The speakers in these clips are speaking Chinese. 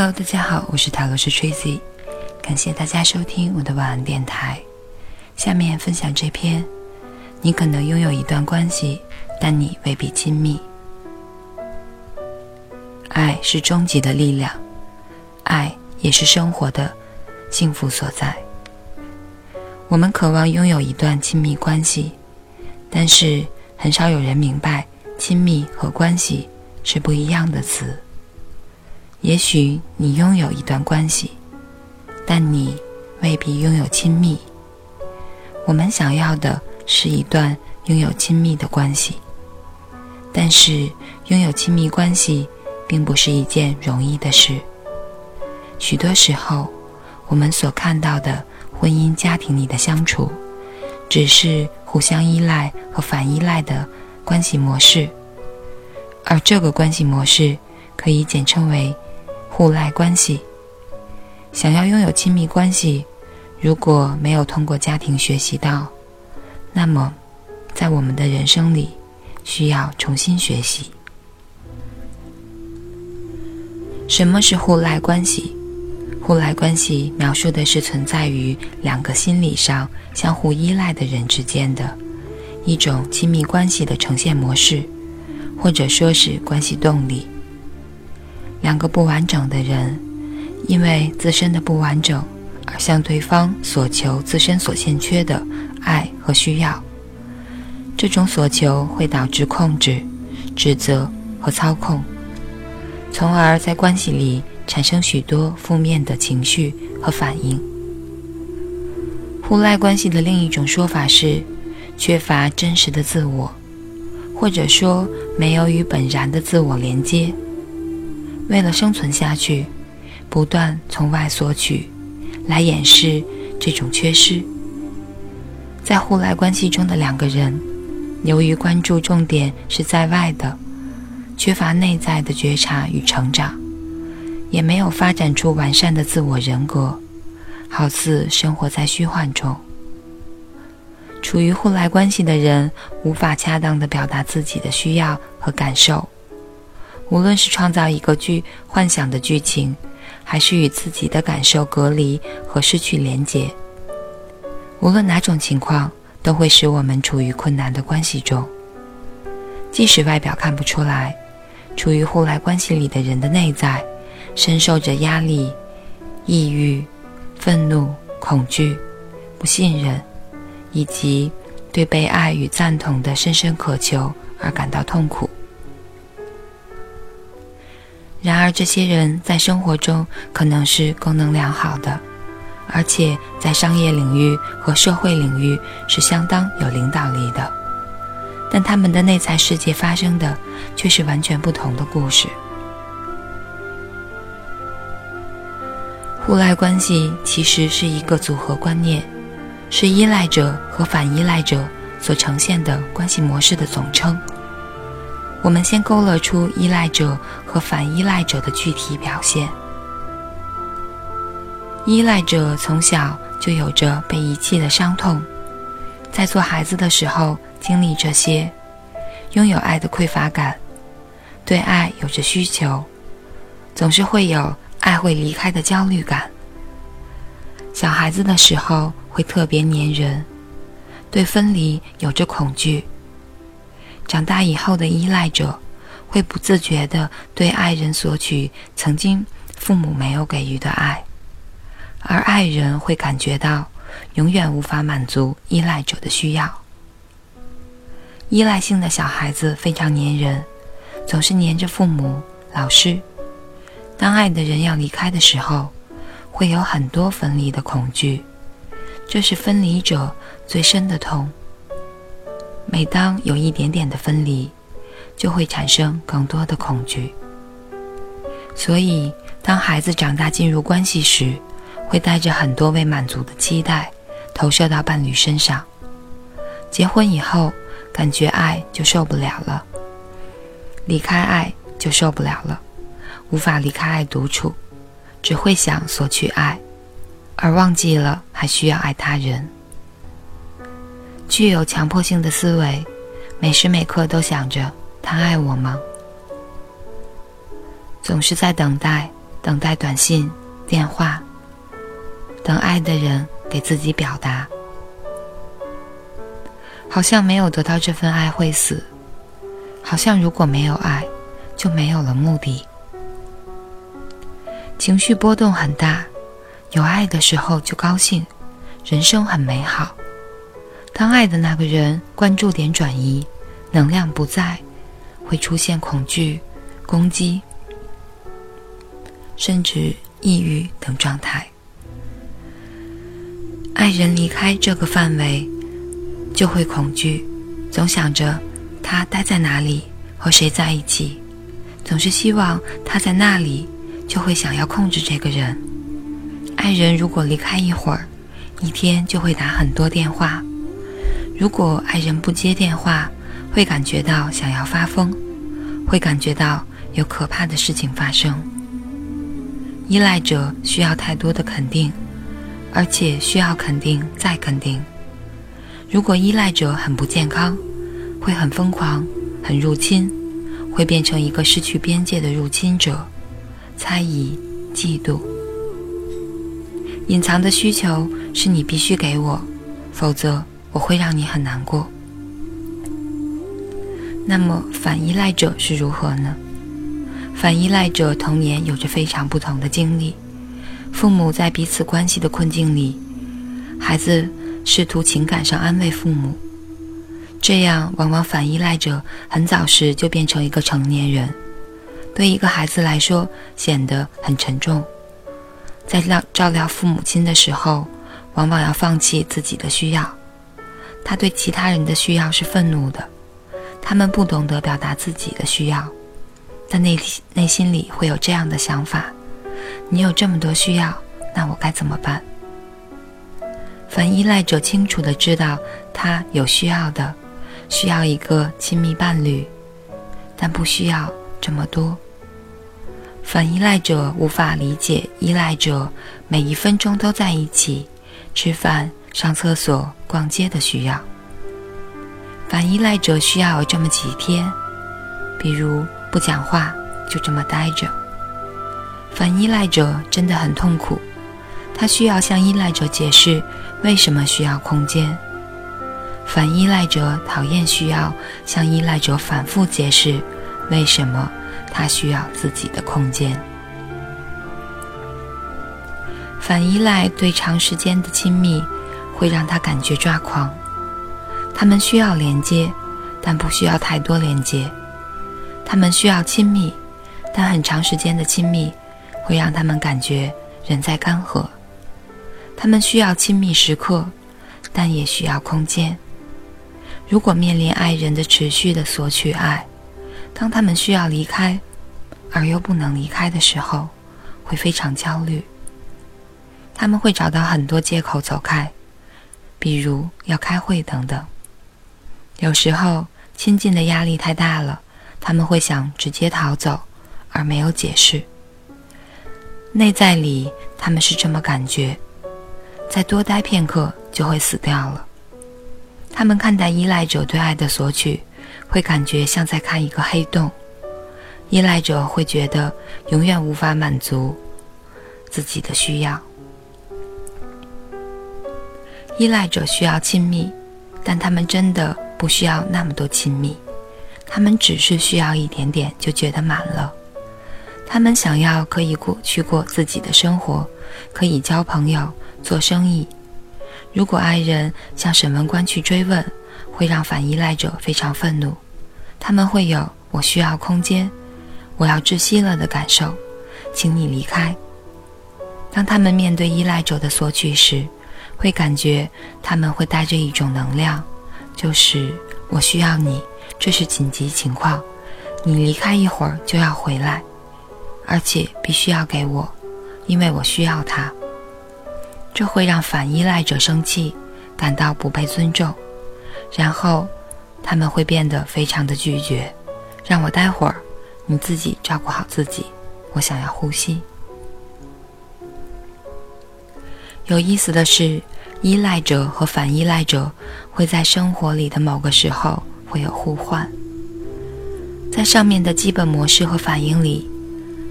Hello，大家好，我是塔罗斯 Tracy，感谢大家收听我的晚安电台。下面分享这篇：你可能拥有一段关系，但你未必亲密。爱是终极的力量，爱也是生活的幸福所在。我们渴望拥有一段亲密关系，但是很少有人明白，亲密和关系是不一样的词。也许你拥有一段关系，但你未必拥有亲密。我们想要的是一段拥有亲密的关系，但是拥有亲密关系并不是一件容易的事。许多时候，我们所看到的婚姻家庭里的相处，只是互相依赖和反依赖的关系模式，而这个关系模式可以简称为。互赖关系，想要拥有亲密关系，如果没有通过家庭学习到，那么，在我们的人生里，需要重新学习。什么是互赖关系？互赖关系描述的是存在于两个心理上相互依赖的人之间的一种亲密关系的呈现模式，或者说是关系动力。两个不完整的人，因为自身的不完整而向对方索求自身所欠缺的爱和需要。这种索求会导致控制、指责和操控，从而在关系里产生许多负面的情绪和反应。互赖关系的另一种说法是缺乏真实的自我，或者说没有与本然的自我连接。为了生存下去，不断从外索取，来掩饰这种缺失。在互赖关系中的两个人，由于关注重点是在外的，缺乏内在的觉察与成长，也没有发展出完善的自我人格，好似生活在虚幻中。处于互赖关系的人，无法恰当的表达自己的需要和感受。无论是创造一个剧幻想的剧情，还是与自己的感受隔离和失去连结，无论哪种情况，都会使我们处于困难的关系中。即使外表看不出来，处于互赖关系里的人的内在，深受着压力、抑郁、愤怒、恐惧、不信任，以及对被爱与赞同的深深渴求而感到痛苦。然而，这些人在生活中可能是功能良好的，而且在商业领域和社会领域是相当有领导力的。但他们的内在世界发生的却是完全不同的故事。互赖关系其实是一个组合观念，是依赖者和反依赖者所呈现的关系模式的总称。我们先勾勒出依赖者和反依赖者的具体表现。依赖者从小就有着被遗弃的伤痛，在做孩子的时候经历这些，拥有爱的匮乏感，对爱有着需求，总是会有爱会离开的焦虑感。小孩子的时候会特别粘人，对分离有着恐惧。长大以后的依赖者，会不自觉地对爱人索取曾经父母没有给予的爱，而爱人会感觉到永远无法满足依赖者的需要。依赖性的小孩子非常粘人，总是黏着父母、老师。当爱的人要离开的时候，会有很多分离的恐惧，这是分离者最深的痛。每当有一点点的分离，就会产生更多的恐惧。所以，当孩子长大进入关系时，会带着很多未满足的期待投射到伴侣身上。结婚以后，感觉爱就受不了了，离开爱就受不了了，无法离开爱独处，只会想索取爱，而忘记了还需要爱他人。具有强迫性的思维，每时每刻都想着他爱我吗？总是在等待，等待短信、电话，等爱的人给自己表达。好像没有得到这份爱会死，好像如果没有爱，就没有了目的。情绪波动很大，有爱的时候就高兴，人生很美好。当爱的那个人关注点转移，能量不在，会出现恐惧、攻击，甚至抑郁等状态。爱人离开这个范围。就会恐惧，总想着他待在哪里，和谁在一起，总是希望他在那里，就会想要控制这个人。爱人如果离开一会儿，一天就会打很多电话。如果爱人不接电话，会感觉到想要发疯，会感觉到有可怕的事情发生。依赖者需要太多的肯定，而且需要肯定再肯定。如果依赖者很不健康，会很疯狂、很入侵，会变成一个失去边界的入侵者，猜疑、嫉妒。隐藏的需求是你必须给我，否则我会让你很难过。那么反依赖者是如何呢？反依赖者童年有着非常不同的经历，父母在彼此关系的困境里，孩子。试图情感上安慰父母，这样往往反依赖者很早时就变成一个成年人，对一个孩子来说显得很沉重。在照照料父母亲的时候，往往要放弃自己的需要。他对其他人的需要是愤怒的，他们不懂得表达自己的需要，但内内心里会有这样的想法：你有这么多需要，那我该怎么办？反依赖者清楚的知道，他有需要的，需要一个亲密伴侣，但不需要这么多。反依赖者无法理解依赖者每一分钟都在一起吃饭、上厕所、逛街的需要。反依赖者需要有这么几天，比如不讲话，就这么待着。反依赖者真的很痛苦。他需要向依赖者解释为什么需要空间。反依赖者讨厌需要向依赖者反复解释为什么他需要自己的空间。反依赖对长时间的亲密会让他感觉抓狂。他们需要连接，但不需要太多连接。他们需要亲密，但很长时间的亲密会让他们感觉人在干涸。他们需要亲密时刻，但也需要空间。如果面临爱人的持续的索取爱，当他们需要离开，而又不能离开的时候，会非常焦虑。他们会找到很多借口走开，比如要开会等等。有时候亲近的压力太大了，他们会想直接逃走，而没有解释。内在里，他们是这么感觉。再多待片刻就会死掉了。他们看待依赖者对爱的索取，会感觉像在看一个黑洞。依赖者会觉得永远无法满足自己的需要。依赖者需要亲密，但他们真的不需要那么多亲密，他们只是需要一点点就觉得满了。他们想要可以过去过自己的生活，可以交朋友。做生意，如果爱人向审问官去追问，会让反依赖者非常愤怒。他们会有“我需要空间，我要窒息了”的感受，请你离开。当他们面对依赖者的索取时，会感觉他们会带着一种能量，就是“我需要你，这是紧急情况，你离开一会儿就要回来，而且必须要给我，因为我需要他。”这会让反依赖者生气，感到不被尊重，然后他们会变得非常的拒绝，让我待会儿，你自己照顾好自己，我想要呼吸。有意思的是，依赖者和反依赖者会在生活里的某个时候会有互换，在上面的基本模式和反应里，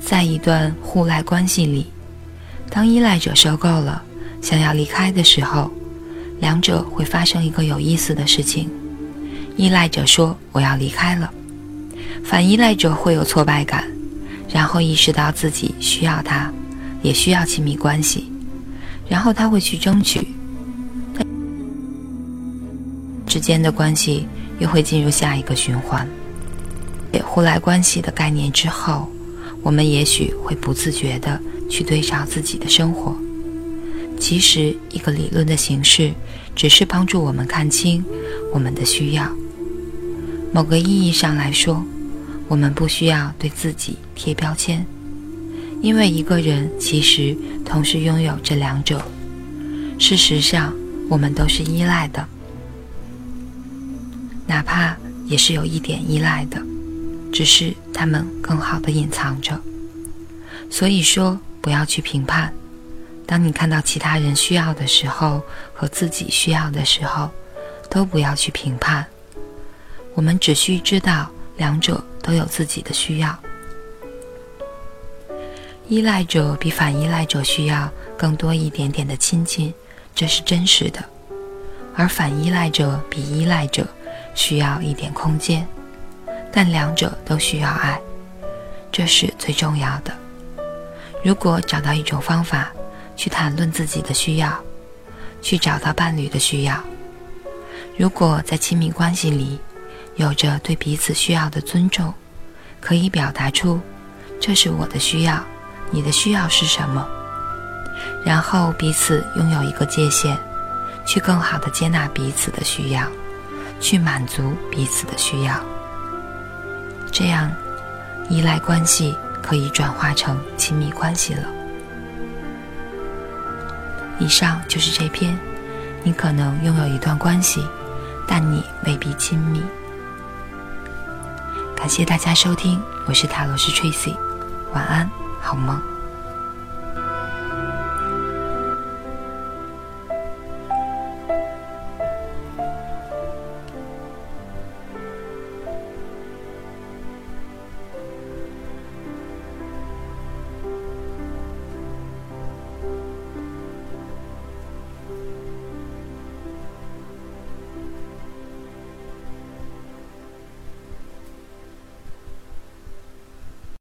在一段互赖关系里，当依赖者受够了，想要离开的时候，两者会发生一个有意思的事情：依赖者说“我要离开了”，反依赖者会有挫败感，然后意识到自己需要他，也需要亲密关系，然后他会去争取。之间的关系又会进入下一个循环。互赖关系的概念之后，我们也许会不自觉地去对照自己的生活。其实，一个理论的形式只是帮助我们看清我们的需要。某个意义上来说，我们不需要对自己贴标签，因为一个人其实同时拥有这两者。事实上，我们都是依赖的。哪怕也是有一点依赖的，只是他们更好的隐藏着。所以说，不要去评判。当你看到其他人需要的时候和自己需要的时候，都不要去评判。我们只需知道两者都有自己的需要。依赖者比反依赖者需要更多一点点的亲近，这是真实的；而反依赖者比依赖者。需要一点空间，但两者都需要爱，这是最重要的。如果找到一种方法去谈论自己的需要，去找到伴侣的需要，如果在亲密关系里有着对彼此需要的尊重，可以表达出这是我的需要，你的需要是什么，然后彼此拥有一个界限，去更好的接纳彼此的需要。去满足彼此的需要，这样依赖关系可以转化成亲密关系了。以上就是这篇，你可能拥有一段关系，但你未必亲密。感谢大家收听，我是塔罗斯 Tracy，晚安，好吗。